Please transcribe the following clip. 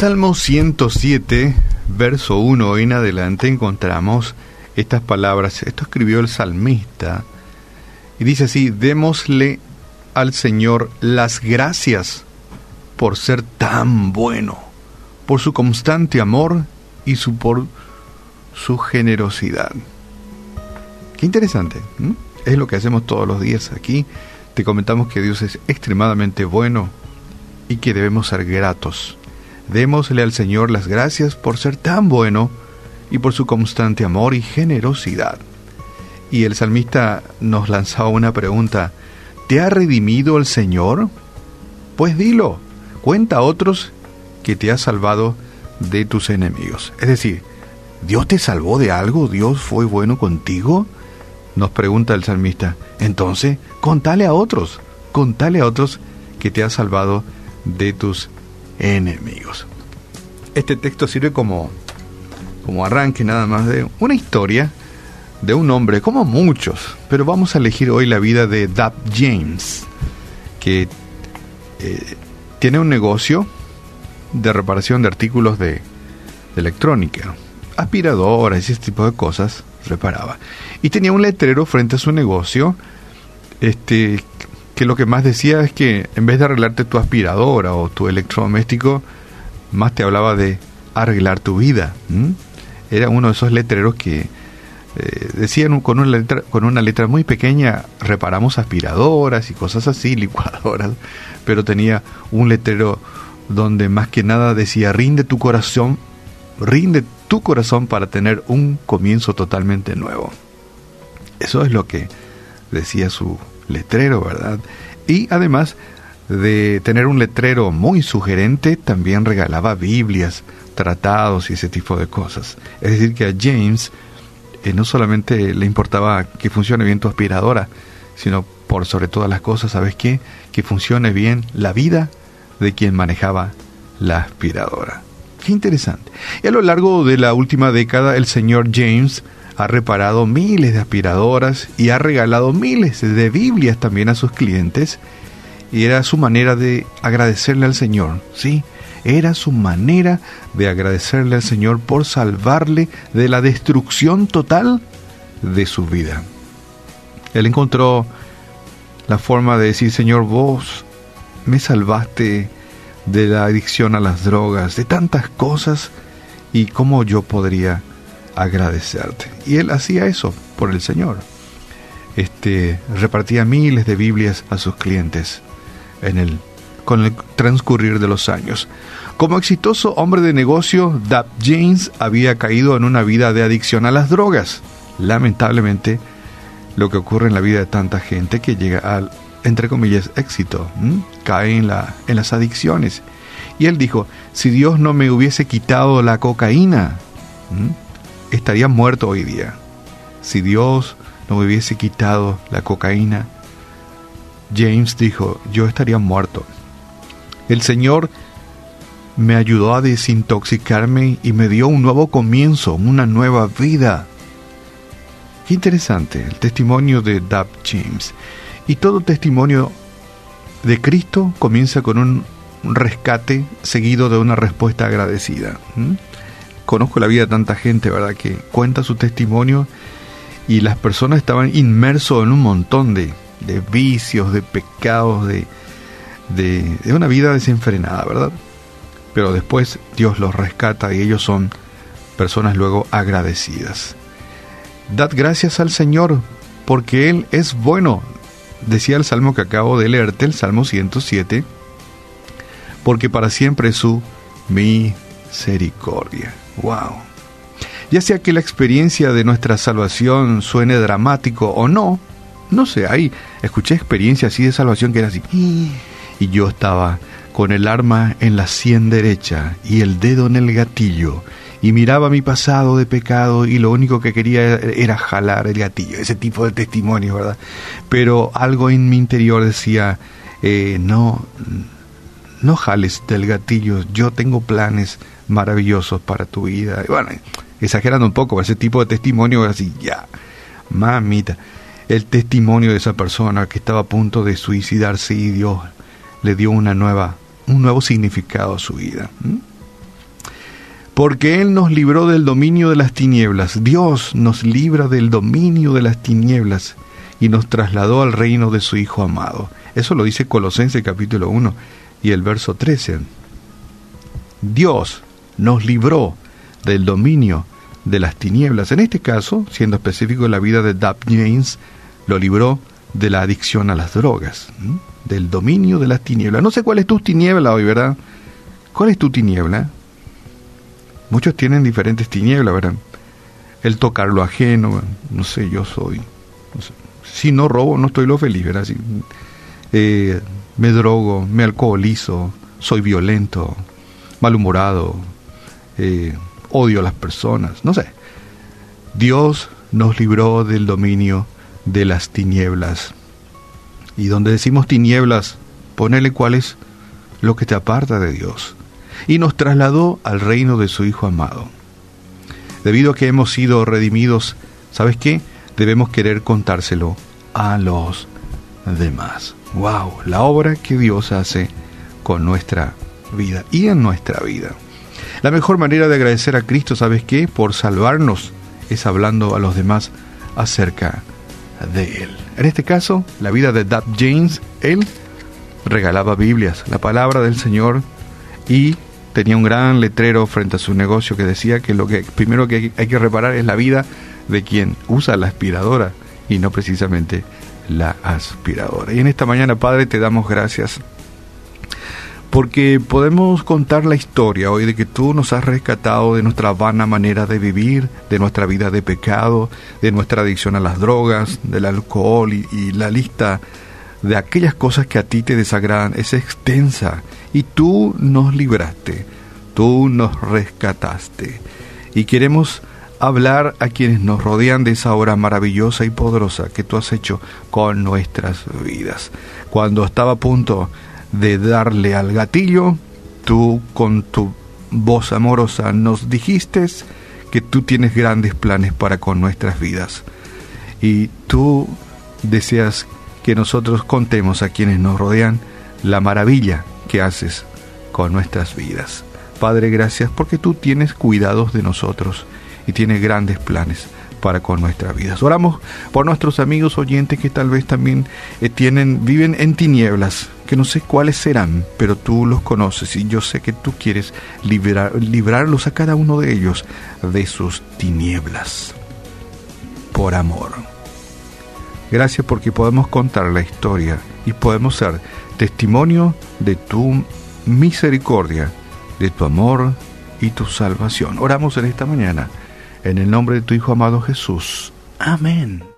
Salmo 107, verso 1 en adelante encontramos estas palabras. Esto escribió el salmista. Y dice así, démosle al Señor las gracias por ser tan bueno, por su constante amor y su, por su generosidad. Qué interesante. Es lo que hacemos todos los días aquí. Te comentamos que Dios es extremadamente bueno y que debemos ser gratos. Démosle al Señor las gracias por ser tan bueno y por su constante amor y generosidad. Y el salmista nos lanzaba una pregunta, ¿te ha redimido el Señor? Pues dilo, cuenta a otros que te ha salvado de tus enemigos. Es decir, ¿Dios te salvó de algo? ¿Dios fue bueno contigo? Nos pregunta el salmista. Entonces, contale a otros, contale a otros que te ha salvado de tus enemigos. Este texto sirve como, como arranque nada más de una historia de un hombre, como muchos, pero vamos a elegir hoy la vida de Dab James, que eh, tiene un negocio de reparación de artículos de, electrónica, aspiradoras y ese tipo de cosas reparaba. Y tenía un letrero frente a su negocio, este, que lo que más decía es que en vez de arreglarte tu aspiradora o tu electrodoméstico, más te hablaba de arreglar tu vida. Era uno de esos letreros que eh, decían con una, letra, con una letra muy pequeña, reparamos aspiradoras y cosas así, licuadoras, pero tenía un letrero donde más que nada decía, rinde tu corazón, rinde tu corazón para tener un comienzo totalmente nuevo. Eso es lo que decía su letrero, ¿verdad? Y además de tener un letrero muy sugerente, también regalaba Biblias, tratados y ese tipo de cosas. Es decir, que a James eh, no solamente le importaba que funcione bien tu aspiradora, sino por sobre todas las cosas, ¿sabes qué? Que funcione bien la vida de quien manejaba la aspiradora. Qué interesante. Y a lo largo de la última década, el señor James ha reparado miles de aspiradoras y ha regalado miles de Biblias también a sus clientes. Y era su manera de agradecerle al Señor, ¿sí? Era su manera de agradecerle al Señor por salvarle de la destrucción total de su vida. Él encontró la forma de decir, Señor, vos me salvaste de la adicción a las drogas, de tantas cosas, y cómo yo podría agradecerte. Y él hacía eso por el Señor. Este, repartía miles de Biblias a sus clientes en el, con el transcurrir de los años. Como exitoso hombre de negocio, Dab James había caído en una vida de adicción a las drogas. Lamentablemente, lo que ocurre en la vida de tanta gente que llega al, entre comillas, éxito, cae en, la, en las adicciones. Y él dijo, si Dios no me hubiese quitado la cocaína, estaría muerto hoy día. Si Dios no me hubiese quitado la cocaína, James dijo, yo estaría muerto. El Señor me ayudó a desintoxicarme y me dio un nuevo comienzo, una nueva vida. Qué interesante el testimonio de Dab James. Y todo testimonio de Cristo comienza con un rescate seguido de una respuesta agradecida conozco la vida de tanta gente, ¿verdad? Que cuenta su testimonio y las personas estaban inmersos en un montón de, vicios, de pecados, de, de, una vida desenfrenada, ¿verdad? Pero después Dios los rescata y ellos son personas luego agradecidas. Dad gracias al Señor porque Él es bueno, decía el salmo que acabo de leerte, el salmo 107, porque para siempre es su misericordia. Wow. Ya sea que la experiencia de nuestra salvación suene dramático o no, no sé, ahí escuché experiencias así de salvación que era así. Y yo estaba con el arma en la sien derecha y el dedo en el gatillo y miraba mi pasado de pecado y lo único que quería era jalar el gatillo, ese tipo de testimonio, ¿verdad? Pero algo en mi interior decía, eh, no, no jales del gatillo, yo tengo planes maravillosos para tu vida. Bueno, exagerando un poco, ese tipo de testimonio así, ya, mamita, el testimonio de esa persona que estaba a punto de suicidarse y Dios le dio una nueva, un nuevo significado a su vida. porque Él nos libró del dominio de las tinieblas. Dios nos libra del dominio de las tinieblas y nos trasladó al reino de su Hijo amado. Eso lo dice Colosenses capítulo 1 y el verso 13. Dios nos libró del dominio de las tinieblas. En este caso, siendo específico la vida de Dab James, lo libró de la adicción a las drogas, del dominio de las tinieblas. No sé cuál es tu tiniebla hoy, ¿verdad? ¿Cuál es tu tiniebla? Muchos tienen diferentes tinieblas, ¿verdad? El tocar lo ajeno, no sé, yo soy. Si no robo, no estoy lo feliz, ¿verdad? Eh, me drogo, me alcoholizo, soy violento, malhumorado, eh, odio a las personas, no sé. Dios nos libró del dominio de las tinieblas. Y donde decimos tinieblas, ponele cuál es lo que te aparta de Dios. Y nos trasladó al reino de su Hijo amado. Debido a que hemos sido redimidos, ¿sabes qué? Debemos querer contárselo a los demás. ¡Wow! La obra que Dios hace con nuestra vida y en nuestra vida. La mejor manera de agradecer a Cristo, ¿sabes qué? Por salvarnos, es hablando a los demás acerca de Él. En este caso, la vida de Dab James, él regalaba Biblias, la palabra del Señor, y tenía un gran letrero frente a su negocio que decía que lo que primero que hay que reparar es la vida de quien usa la aspiradora y no precisamente la aspiradora. Y en esta mañana, Padre, te damos gracias porque podemos contar la historia hoy de que tú nos has rescatado de nuestra vana manera de vivir, de nuestra vida de pecado, de nuestra adicción a las drogas, del alcohol y, la lista de aquellas cosas que a ti te desagradan es extensa y tú nos libraste, tú nos rescataste y queremos hablar a quienes nos rodean de esa obra maravillosa y poderosa que tú has hecho con nuestras vidas. Cuando estaba a punto de darle al gatillo, tú con tu voz amorosa nos dijiste que tú tienes grandes planes para con nuestras vidas. Y tú deseas que nosotros contemos a quienes nos rodean la maravilla que haces con nuestras vidas. Padre, gracias porque tú tienes cuidados de nosotros y tienes grandes planes para con nuestras vidas. Oramos por nuestros amigos oyentes que tal vez también eh, tienen, viven en tinieblas, que no sé cuáles serán, pero tú los conoces y yo sé que tú quieres librarlos a cada uno de ellos de sus tinieblas. Por amor. Gracias porque podemos contar la historia y podemos ser testimonio de tu misericordia, de tu amor y tu salvación. Oramos en esta mañana en el nombre de tu Hijo amado Jesús. Amén.